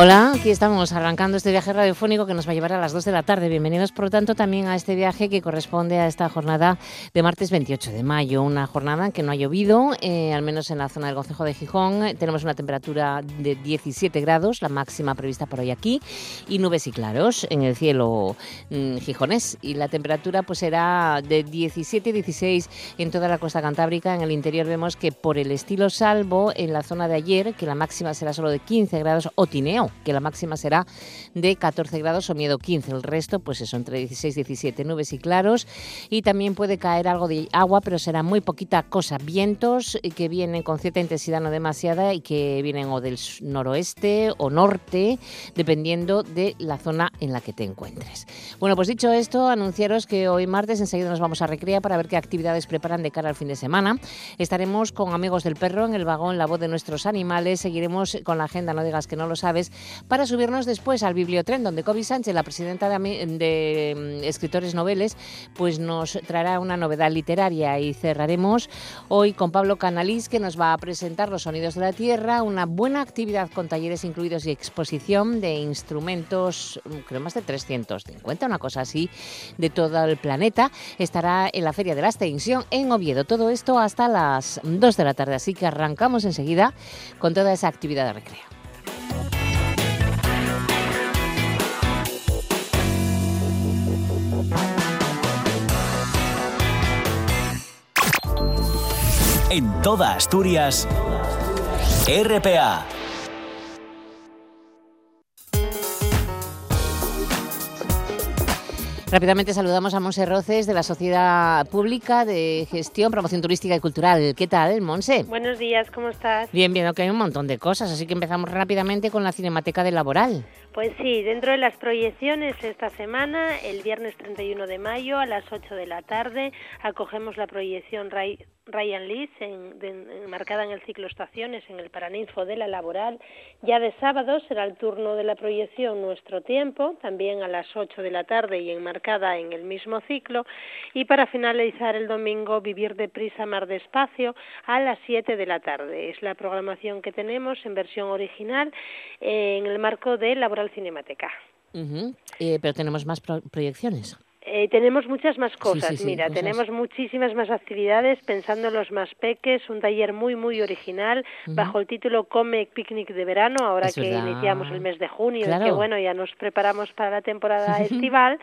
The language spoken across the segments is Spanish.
Hola, aquí estamos arrancando este viaje radiofónico que nos va a llevar a las 2 de la tarde. Bienvenidos, por lo tanto, también a este viaje que corresponde a esta jornada de martes 28 de mayo. Una jornada que no ha llovido, eh, al menos en la zona del Concejo de Gijón. Tenemos una temperatura de 17 grados, la máxima prevista por hoy aquí, y nubes y claros en el cielo mm, gijonés. Y la temperatura pues será de 17-16 en toda la costa cantábrica. En el interior vemos que por el estilo salvo en la zona de ayer, que la máxima será solo de 15 grados, o Tineo que la máxima será de 14 grados o miedo 15. El resto, pues eso, entre 16 y 17, nubes y claros. Y también puede caer algo de agua, pero será muy poquita cosa. Vientos que vienen con cierta intensidad, no demasiada, y que vienen o del noroeste o norte, dependiendo de la zona en la que te encuentres. Bueno, pues dicho esto, anunciaros que hoy martes enseguida nos vamos a Recrea para ver qué actividades preparan de cara al fin de semana. Estaremos con Amigos del Perro en el vagón La Voz de Nuestros Animales. Seguiremos con la agenda, no digas que no lo sabes, para subirnos después al Bibliotren, donde Kobe Sánchez, la presidenta de, mm, Escritores Noveles, pues nos traerá una novedad literaria y cerraremos hoy con Pablo Canalís, que nos va a presentar Los Sonidos de la Tierra, una buena actividad con talleres incluidos y exposición de instrumentos, mm, creo más de 350, una cosa así, de todo el planeta. Estará en la Feria de la Extensión en Oviedo. Todo esto hasta las 2 de la tarde, así que arrancamos enseguida con toda esa actividad de recreo. En toda Asturias, RPA. Rápidamente saludamos a Monse Roces de la Sociedad Pública de Gestión, Promoción Turística y Cultural. ¿Qué tal, Monse? Buenos días, ¿cómo estás? Bien, bien, que hay un montón de cosas, así que empezamos rápidamente con la Cinemateca de Laboral. Pues sí, dentro de las proyecciones esta semana, el viernes 31 de mayo a las 8 de la tarde, acogemos la proyección Ryan Lees, en, marcada en el ciclo Estaciones, en el Paraninfo de la Laboral. Ya de sábado será el turno de la proyección Nuestro Tiempo, también a las 8 de la tarde y enmarcada en el mismo ciclo. Y para finalizar el domingo, Vivir deprisa, Mar despacio, a las 7 de la tarde. Es la programación que tenemos en versión original eh, en el marco de Laboral Cinemateca. Eh, pero tenemos más proyecciones. Eh, tenemos muchas más cosas, mira, tenemos muchísimas más actividades pensando en los más peques, un taller muy, muy original bajo el título Come Picnic de Verano, ahora que iniciamos el mes de junio y que bueno, ya nos preparamos para la temporada estival,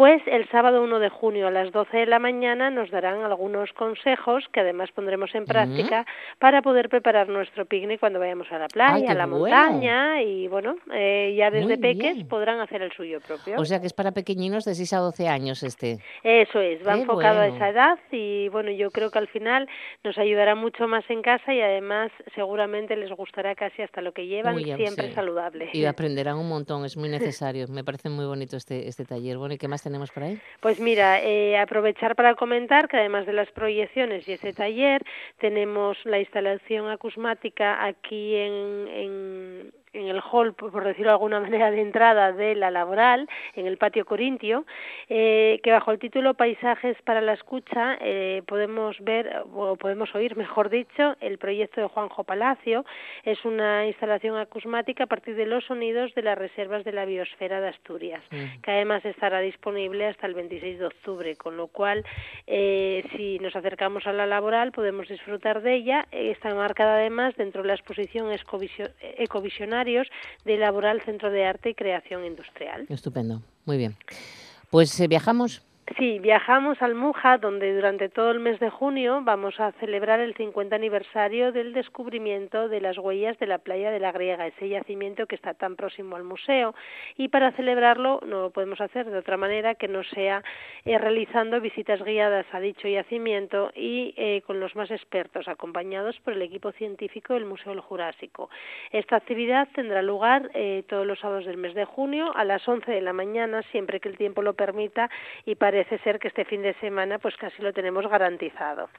pues el sábado 1 de junio a las 12 de la mañana nos darán algunos consejos que además pondremos en práctica para poder preparar nuestro picnic cuando vayamos a la playa, a la montaña y bueno, eh, ya desde peques podrán hacer el suyo propio. O sea que es para pequeñinos de 6 a 12 años este. Eso es, va enfocado a esa edad y bueno, yo creo que al final nos ayudará mucho más en casa y además seguramente les gustará casi hasta lo que llevan, siempre saludable. Y aprenderán un montón, es muy necesario. Me parece muy bonito este, este taller. Bueno, ¿y qué más tenemos por ahí? Pues mira, eh, aprovechar para comentar que además de las proyecciones y ese taller, tenemos la instalación acusmática aquí en, en en el hall, por decirlo de alguna manera, de entrada de la laboral, en el patio corintio, eh, que bajo el título Paisajes para la escucha eh, podemos ver, o podemos oír, mejor dicho, el proyecto de Juanjo Palacio. Es una instalación acusmática a partir de los sonidos de las reservas de la biosfera de Asturias, que además estará disponible hasta el 26 de octubre, con lo cual, eh, si nos acercamos a la laboral, podemos disfrutar de ella. Está marcada además dentro de la exposición De Laboral Centro de Arte y Creación Industrial. Estupendo, muy bien. Pues eh, viajamos. Sí, viajamos al Muja, donde durante todo el mes de junio vamos a celebrar el 50 aniversario del descubrimiento de las huellas de la playa de la Griega, ese yacimiento que está tan próximo al museo. Y para celebrarlo no lo podemos hacer de otra manera que no sea eh, realizando visitas guiadas a dicho yacimiento y eh, con los más expertos, acompañados por el equipo científico del Museo del Jurásico. Esta actividad tendrá lugar eh, todos los sábados del mes de junio a las 11 de la mañana, siempre que el tiempo lo permita y para parece ser que este fin de semana pues casi lo tenemos garantizado.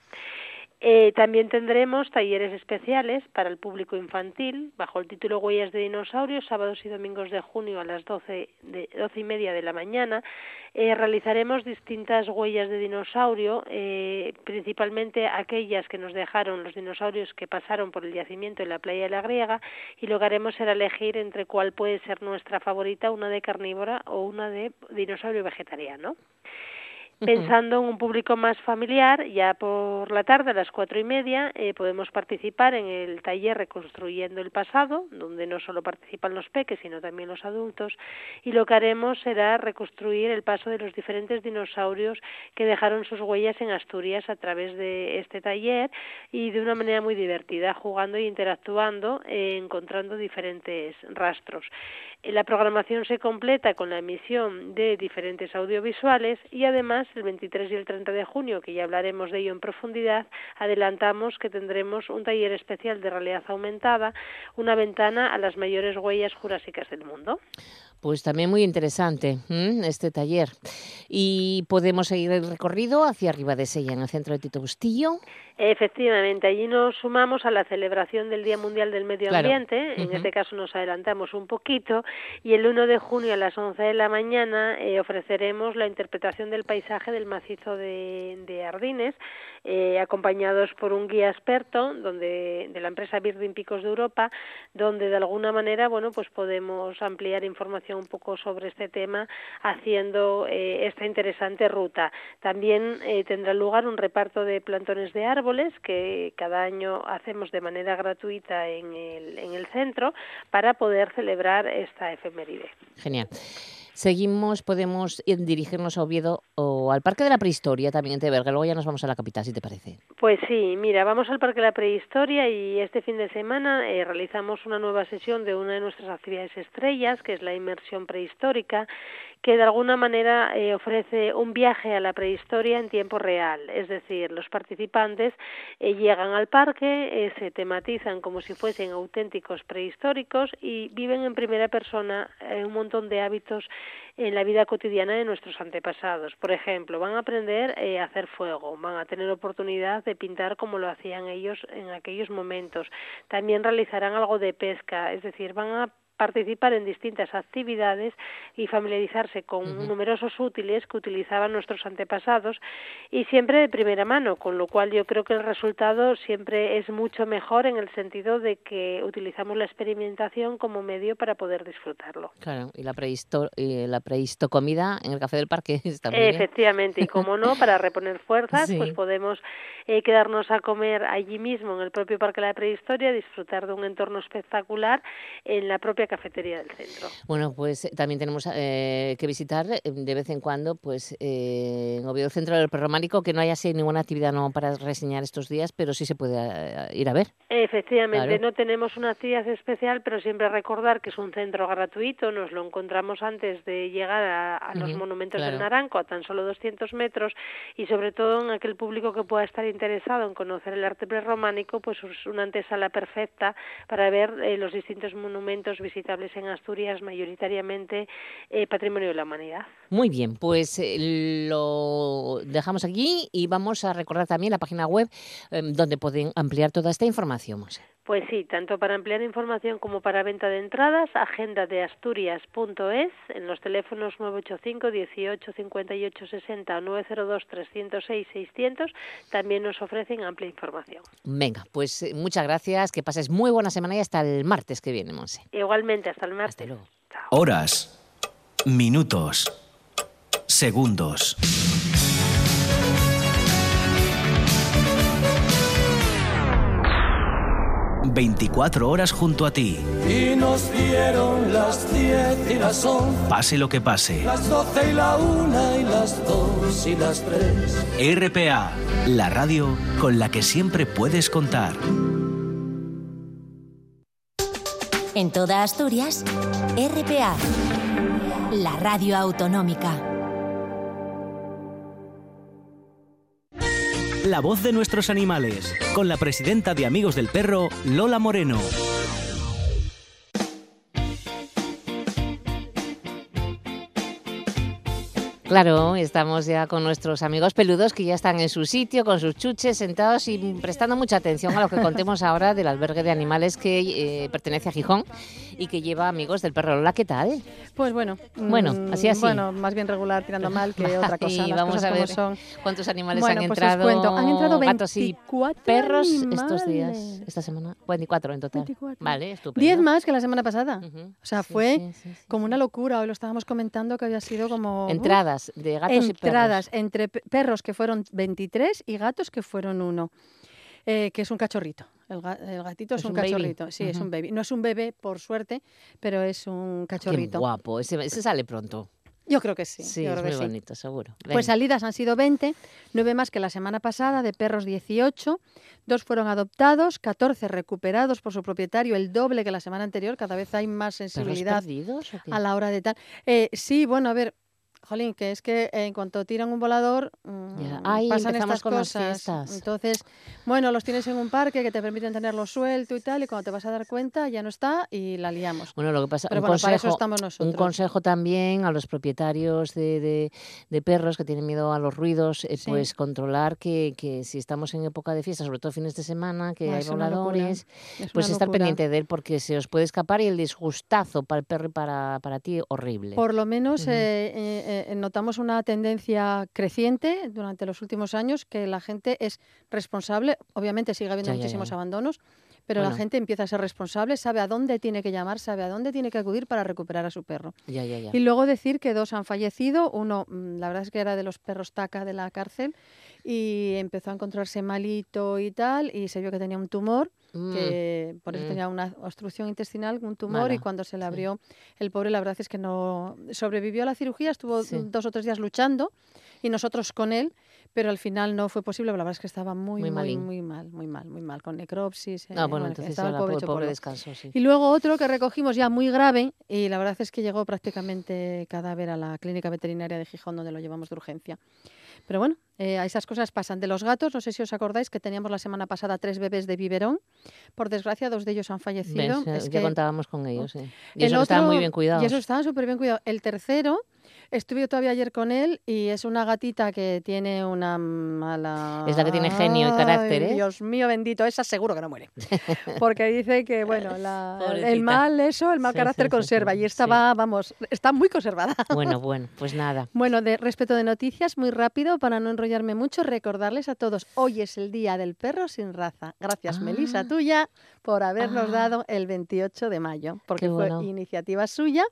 Eh, también tendremos talleres especiales para el público infantil bajo el título Huellas de Dinosaurios, sábados y domingos de junio a las 12, de, 12 y media de la mañana. Eh, realizaremos distintas huellas de dinosaurio, eh, principalmente aquellas que nos dejaron los dinosaurios que pasaron por el yacimiento en la playa de la Griega, y lo que haremos será elegir entre cuál puede ser nuestra favorita, una de carnívora o una de dinosaurio vegetariano. Pensando en un público más familiar, ya por la tarde a las cuatro y media eh, podemos participar en el taller Reconstruyendo el Pasado, donde no solo participan los peques, sino también los adultos, y lo que haremos será reconstruir el paso de los diferentes dinosaurios que dejaron sus huellas en Asturias a través de este taller y de una manera muy divertida, jugando e interactuando, eh, encontrando diferentes rastros. La programación se completa con la emisión de diferentes audiovisuales y además el 23 y el 30 de junio, que ya hablaremos de ello en profundidad, adelantamos que tendremos un taller especial de realidad aumentada, una ventana a las mayores huellas jurásicas del mundo. Pues también muy interesante este taller. Y podemos seguir el recorrido hacia arriba de Sella, en el centro de Tito Bustillo. Efectivamente, allí nos sumamos a la celebración del Día Mundial del Medio Ambiente, en este caso nos adelantamos un poquito, y el 1 de junio a las 11 de la mañana eh, ofreceremos la interpretación del paisaje del macizo de, de Ardines, eh, acompañados por un guía experto donde, de la empresa Birding Picos de Europa, donde de alguna manera bueno, pues podemos ampliar información un poco sobre este tema haciendo eh, esta interesante ruta. También eh, tendrá lugar un reparto de plantones de árboles que cada año hacemos de manera gratuita en el, en el centro para poder celebrar esta efeméride. Genial. Seguimos, podemos dirigirnos a Oviedo o al Parque de la Prehistoria también en Teberga. Luego ya nos vamos a la capital, si te parece. Pues sí, mira, vamos al Parque de la Prehistoria y este fin de semana eh, realizamos una nueva sesión de una de nuestras actividades estrellas, que es la inmersión prehistórica, que de alguna manera eh, ofrece un viaje a la prehistoria en tiempo real. Es decir, los participantes eh, llegan al parque, se tematizan como si fuesen auténticos prehistóricos y viven en primera persona un montón de hábitos en la vida cotidiana de nuestros antepasados. Por ejemplo, van a aprender eh, a hacer fuego, van a tener oportunidad de pintar como lo hacían ellos en aquellos momentos. También realizarán algo de pesca, es decir, van a participar en distintas actividades y familiarizarse con numerosos útiles que utilizaban nuestros antepasados y siempre de primera mano, con lo cual yo creo que el resultado siempre es mucho mejor en el sentido de que utilizamos la experimentación como medio para poder disfrutarlo. Claro, y la prehisto, y la comida en el café del parque está muy Efectivamente, y como no, para reponer fuerzas, pues podemos eh, quedarnos a comer allí mismo en el propio Parque de la Prehistoria, disfrutar de un entorno espectacular en la propia cafetería del centro. Bueno, pues eh, también tenemos eh, que visitar eh, de vez en cuando, pues en Oviedo Centro del Prerrománico, que no haya así ninguna actividad no para reseñar estos días, pero sí se puede ir a ver. Efectivamente, no tenemos una actividad especial, pero siempre recordar que es un centro gratuito, nos lo encontramos antes de llegar a, los monumentos del Naranco, a tan solo 200 metros, y sobre todo en aquel público que pueda estar interesado en conocer el arte prerrománico, pues es una antesala perfecta para ver los distintos monumentos visitados en Asturias, mayoritariamente eh, patrimonio de la humanidad. Muy bien, pues eh, lo dejamos aquí y vamos a recordar también la página web em, donde pueden ampliar toda esta información. Pues sí, tanto para ampliar información como para venta de entradas, agenda de asturias.es en los teléfonos 985 18 58 60 902 306 600 también nos ofrecen amplia información. Venga, pues eh, muchas gracias, que pases muy buena semana y hasta el martes que viene, Monse. Igualmente, hasta el martes. Hasta luego. Horas, minutos, segundos. 24 horas junto a ti. Y nos dieron las 10 y las 11. Pase lo que pase. Las 12 y la 1 y las 2 y las 3. RPA, la radio con la que siempre puedes contar. En toda Asturias, RPA, la radio autonómica. La voz de nuestros animales, con la presidenta de Amigos del Perro, Lola Moreno. Claro, estamos ya con nuestros amigos peludos que ya están en su sitio, con sus chuches, sentados y prestando mucha atención a lo que contemos ahora del albergue de animales que eh, pertenece a Gijón y que lleva amigos del perro. Hola, ¿qué tal? Pues bueno. Bueno, mm, así, así. Bueno, más bien regular, tirando mal que otra cosa. Y vamos a ver son. cuántos animales Bueno, han pues os entrado. cuento. Han entrado gatos y 24 perros estos días, esta semana. 24 en total. 24. Vale, estupendo. 10 más que la semana pasada. Ujú. O sea, Sí, fue sí, sí, sí, como una locura. Hoy lo estábamos comentando que había sido como... ¡uf! Entradas de gatos y perros. entradas entre pe- perros que fueron 23 y gatos que fueron uno. Eh, que es un cachorrito. El, ga- el gatito es, Es un, un baby. cachorrito. Sí, es un baby. No es un bebé, por suerte, pero es un Qué cachorrito. guapo, ese, ese sale pronto. Yo creo que sí. Sí, yo es muy sí. bonito, seguro. Pues Venga. salidas han sido 20, 9 más que la semana pasada, de perros 18, dos fueron adoptados, 14 recuperados por su propietario, el doble que la semana anterior, cada vez hay más ¿Perros sensibilidad perdidos qué? a la hora de tal. Eh, sí, bueno, a ver, Jolín, que es que en cuanto tiran un volador, mm, Ay, pasan estas con las cosas. fiestas. Entonces, bueno, los tienes en un parque que te permiten tenerlo suelto y tal, y cuando te vas a dar cuenta ya no está y la liamos. Bueno, lo que pasa, Pero un, bueno, para eso consejo, estamos un nosotros. consejo también a los propietarios de, de- de perros que tienen miedo a los ruidos, eh, Sí. pues controlar que, que si estamos en época de fiesta, sobre todo fines de semana, que hay es una locura. voladores, Es pues estar pendiente de él porque se os puede escapar y el disgustazo para el perro y para, para ti horrible. Por lo menos Ujú. eh, eh, eh, notamos una tendencia creciente durante los últimos años que la gente es responsable. Obviamente sigue habiendo Ya, ya, ya, muchísimos ya. abandonos, pero la gente empieza a ser responsable, sabe a dónde tiene que llamar, sabe a dónde tiene que acudir para recuperar a su perro. Ya, ya, ya. Y luego decir que dos han fallecido. Uno, mm, la verdad es que era de los perros taca de la cárcel y empezó a encontrarse malito y tal y se vio que tenía un tumor Mm, que por eso mm. tenía una obstrucción intestinal, un tumor, y Mala, cuando se le sí. abrió el pobre, la verdad es que no sobrevivió a la cirugía, estuvo Sí. dos o tres días luchando y nosotros con él, pero al final no fue posible, la verdad es que estaba muy, Muy muy, muy mal, muy mal, muy mal, con necropsis. Ah, eh, bueno, entonces estaba el pobre pobre, pobre descanso, sí. Y luego otro que recogimos ya muy grave y la verdad es que llegó prácticamente cadáver a la clínica veterinaria de Gijón donde lo llevamos de urgencia. Pero bueno, eh, a esas cosas pasan. De los gatos, no sé si os acordáis que teníamos la semana pasada tres bebés de biberón. Por desgracia, dos de ellos han fallecido. ¿Ves? Es ya que contábamos con ellos. Y el eso que estaban muy otro- bien cuidados. Y eso estaban súper bien cuidados. El tercero, estuve todavía ayer con él y es una gatita que tiene una mala... Es la que tiene genio y carácter, Ay, ¿eh? Dios mío bendito, esa seguro que no muere. Porque dice que, bueno, la- el mal eso, el mal Sí, carácter sí, conserva. sí, Y esta va, vamos, está muy conservada. Bueno, bueno, pues nada. Bueno, de respecto de noticias, muy rápido, para no enrollarme mucho, recordarles a todos, hoy es el Día del Perro sin Raza. Gracias, Ah. Melisa, tuya, por habernos Ah. dado el 28 de mayo, porque bueno. fue iniciativa suya.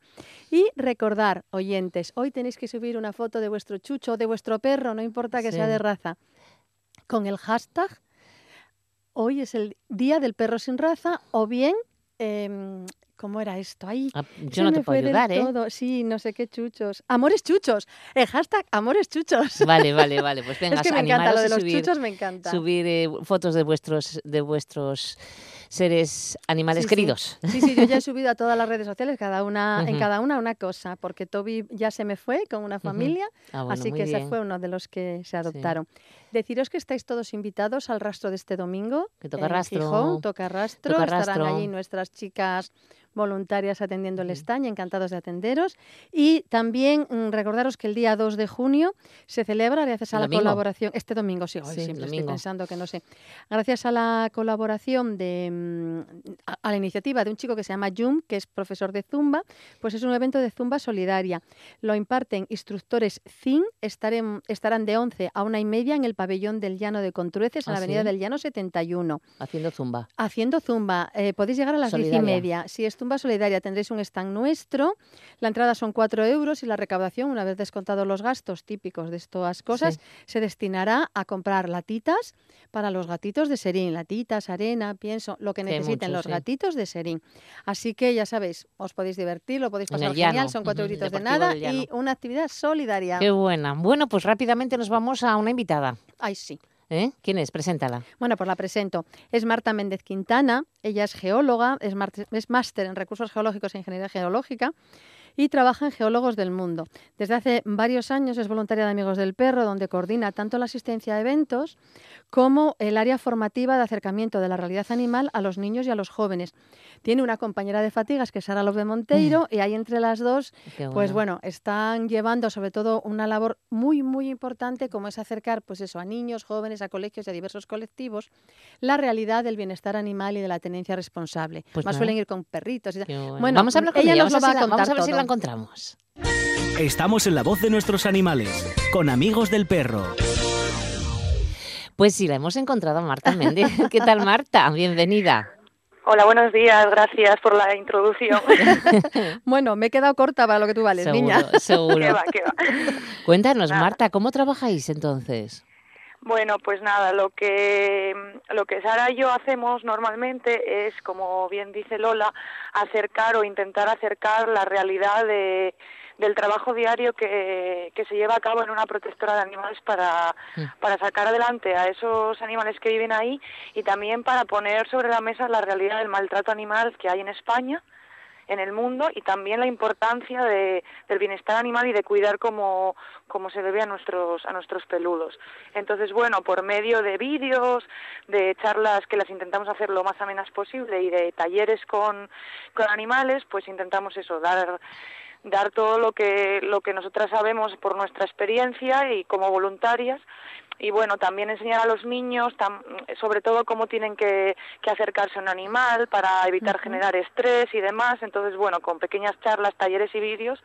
Y recordar, oyentes, hoy tenéis que subir una foto de vuestro chucho o de vuestro perro, no importa que sea de raza, con el hashtag, hoy es el Día del Perro sin Raza, o bien... em, ¿Cómo era esto? Ahí Ah, Yo no te puedo ayudar, ¿eh? todo. Sí, no sé qué chuchos. Amores chuchos. El hashtag Amores chuchos. Vale, vale, vale. Pues venga, es que me encanta, lo de los subir, chuchos me encanta. subir eh, fotos de vuestros, de vuestros seres animales Sí, queridos. Sí, sí, yo ya he subido a todas las redes sociales, cada una, en cada una una cosa, porque Toby ya se me fue con una familia, Ah, bueno, así que ese bien. fue uno de los que se adoptaron. Deciros que estáis todos invitados al rastro de este domingo. Que toca en rastro. Gijón, toca rastro. Toca Estarán rastro. allí nuestras chicas voluntarias atendiendo el estaño, encantados de atenderos. Y también mm, recordaros que el día 2 de junio se celebra, gracias a ¿El la colaboración, este domingo, sí, hoy Sí, siempre estoy domingo. pensando que no sé, gracias a la colaboración de, mm, a, a la iniciativa de un chico que se llama Jum, que es profesor de Zumba, pues es un evento de Zumba solidaria. Lo imparten instructores ZIN, estaren- estarán de 11 a una y media en el pabellón del Llano de Contrueces, en ¿Ah, la avenida sí? del Llano 71. Haciendo zumba. Haciendo zumba, eh, podéis llegar a las diez y Solidaria. media. Si es zumba solidaria, tendréis un stand nuestro. La entrada son cuatro euros y la recaudación, una vez descontados los gastos típicos de estas cosas, Sí. se destinará a comprar latitas para los gatitos de Serín. Latitas, arena, pienso, lo que necesiten mucho, los sí. gatitos de Serín. Así que ya sabéis, os podéis divertir, lo podéis pasar genial, llano, son cuatro ujú, euritos de nada y una actividad solidaria. Qué buena. Bueno, pues rápidamente nos vamos a una invitada. Ay, sí. ¿Eh? ¿Quién es? Preséntala. Bueno, pues la presento. Es Marta Méndez Quintana, ella es geóloga, es, máster en recursos geológicos e ingeniería geológica y trabaja en Geólogos del Mundo. Desde hace varios años es voluntaria de Amigos del Perro, donde coordina tanto la asistencia a eventos como el área formativa de acercamiento de la realidad animal a los niños y a los jóvenes. Tiene una compañera de fatigas que es Sara López Monteiro y ahí entre las dos, pues bueno, están llevando sobre todo una labor muy, muy importante como es acercar pues eso, a niños, jóvenes, a colegios y a diversos colectivos la realidad del bienestar animal y de la tenencia responsable. Pues Más nada. suelen ir con perritos. Y tal. Bueno. Bueno, vamos a hablar con ella ella, nos lo va a, a ver- vamos contar a ver si la encontramos. Estamos en la voz de nuestros animales, con amigos del perro. Pues sí, la hemos encontrado a Marta Méndez. ¿Qué tal, Marta? Bienvenida. Hola, buenos días. Gracias por la introducción. Bueno, me he quedado corta para lo que tú vales, seguro, niña. seguro. ¿Qué va, qué va? Cuéntanos, Nada. Marta, ¿cómo trabajáis entonces? Bueno, pues nada, lo que lo que Sara y yo hacemos normalmente es, como bien dice Lola, acercar o intentar acercar la realidad de, del trabajo diario que, que se lleva a cabo en una protectora de animales para, para sacar adelante a esos animales que viven ahí y también para poner sobre la mesa la realidad del maltrato animal que hay en España en el mundo y también la importancia de, del bienestar animal y de cuidar como, como se debe a nuestros, a nuestros peludos. Entonces, bueno, por medio de vídeos, de charlas que las intentamos hacer lo más amenas posible y de talleres con, con animales, pues intentamos eso, dar dar todo lo que lo que nosotras sabemos por nuestra experiencia y como voluntarias. Y bueno también enseñar a los niños tam- sobre todo cómo tienen que, que acercarse a un animal para evitar generar estrés y demás. Entonces bueno con pequeñas charlas talleres y vídeos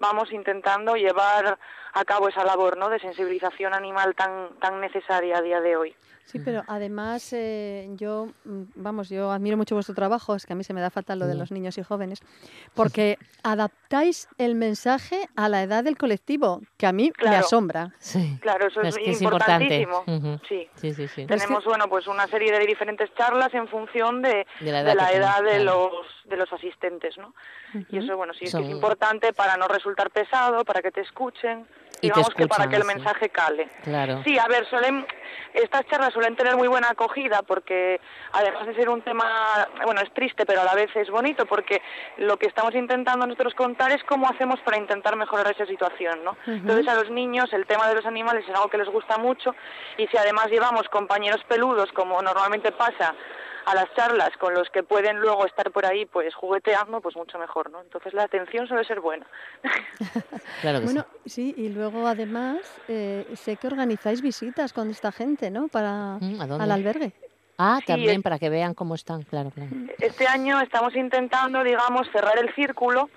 vamos intentando llevar a cabo esa labor no de sensibilización animal tan tan necesaria a día de hoy Sí, pero además eh, yo, mm, vamos, yo admiro mucho vuestro trabajo, es que a mí se me da fatal lo de los niños y jóvenes, porque adaptáis el mensaje a la edad del colectivo, que a mí me asombra. Sí. claro eso es, Es que es importante. importantísimo sí Sí, sí, sí. Pero es tenemos bueno pues una serie de diferentes charlas en función de, De la edad de la que edad tienen, de claro. los de los asistentes no y eso bueno sí es que Son- es importante para no resultar pesado para que te escuchen Y que para que el sí. mensaje cale Claro. Sí, a ver, suelen, estas charlas suelen tener muy buena acogida porque además de ser un tema, bueno, es triste, pero a la vez es bonito porque lo que estamos intentando nosotros contar es cómo hacemos para intentar mejorar esa situación, ¿no? Entonces a los niños el tema de los animales es algo que les gusta mucho y si además llevamos compañeros peludos, como normalmente pasa a las charlas con los que pueden luego estar por ahí pues jugueteando, pues mucho mejor, ¿no? Entonces la atención suele ser buena. Claro que Bueno, sí, y luego además eh, sé que organizáis visitas con esta gente, ¿no? Para. Mm, ¿A dónde? al albergue. Ah, Sí, también es- para que vean cómo están, claro, claro. Este año estamos intentando, digamos, cerrar el círculo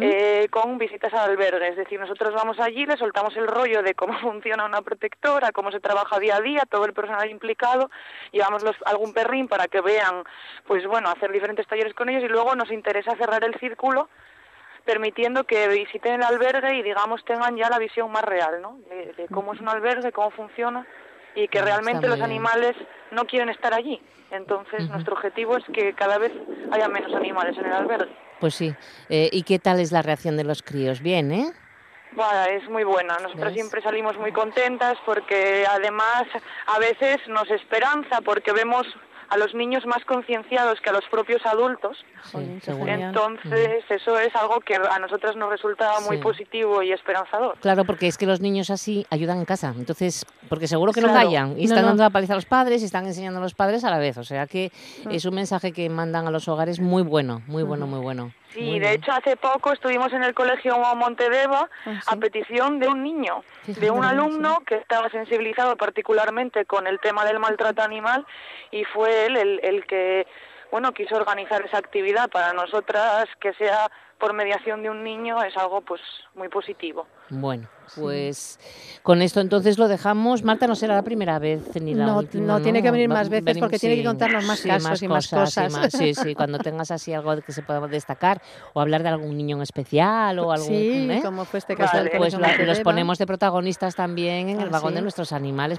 eh, con visitas al albergue. Es decir, nosotros vamos allí, le soltamos el rollo de cómo funciona una protectora, cómo se trabaja día a día, todo el personal implicado, llevamos los, algún perrín para que vean, pues bueno, hacer diferentes talleres con ellos y luego nos interesa cerrar el círculo permitiendo que visiten el albergue y digamos tengan ya la visión más real, ¿no? De, de cómo es un albergue, cómo funciona y que realmente los animales no quieren estar allí. Entonces, nuestro objetivo es que cada vez haya menos animales en el albergue. Pues sí. Eh, ¿Y qué tal es la reacción de los críos? Bien, ¿eh? Bueno, es muy buena. Nosotros ¿Ves? siempre salimos muy contentas porque además a veces nos esperanza porque vemos a los niños más concienciados que a los propios adultos. Sí. Entonces, eso es algo que a nosotras nos resulta muy Sí. positivo y esperanzador. Claro, porque es que los niños así ayudan en casa. Entonces, porque seguro que no callan. Y están no. dando la paliza a los padres y están enseñando a los padres a la vez. O sea que Mm. es un mensaje que mandan a los hogares muy bueno, muy bueno, muy bueno. Sí, de hecho hace poco estuvimos en el colegio Montedeva Ah, a petición de un niño, Fíjate, de un sí. alumno que estaba sensibilizado particularmente con el tema del maltrato animal y fue él el, el que bueno quiso organizar esa actividad para nosotras que sea por mediación de un niño es algo pues muy positivo. Bueno, pues con esto entonces lo dejamos. Marta no será la primera vez ni la No, última. no, tiene que venir más veces porque tiene que contarnos más sí, casos y más cosas. más- sí, sí, cuando tengas así algo que se pueda destacar o hablar de algún niño en especial o algún. Sí, ¿eh? como fue este caso Vale. Pues los ponemos de protagonistas también en el Ah, vagón de nuestros animales.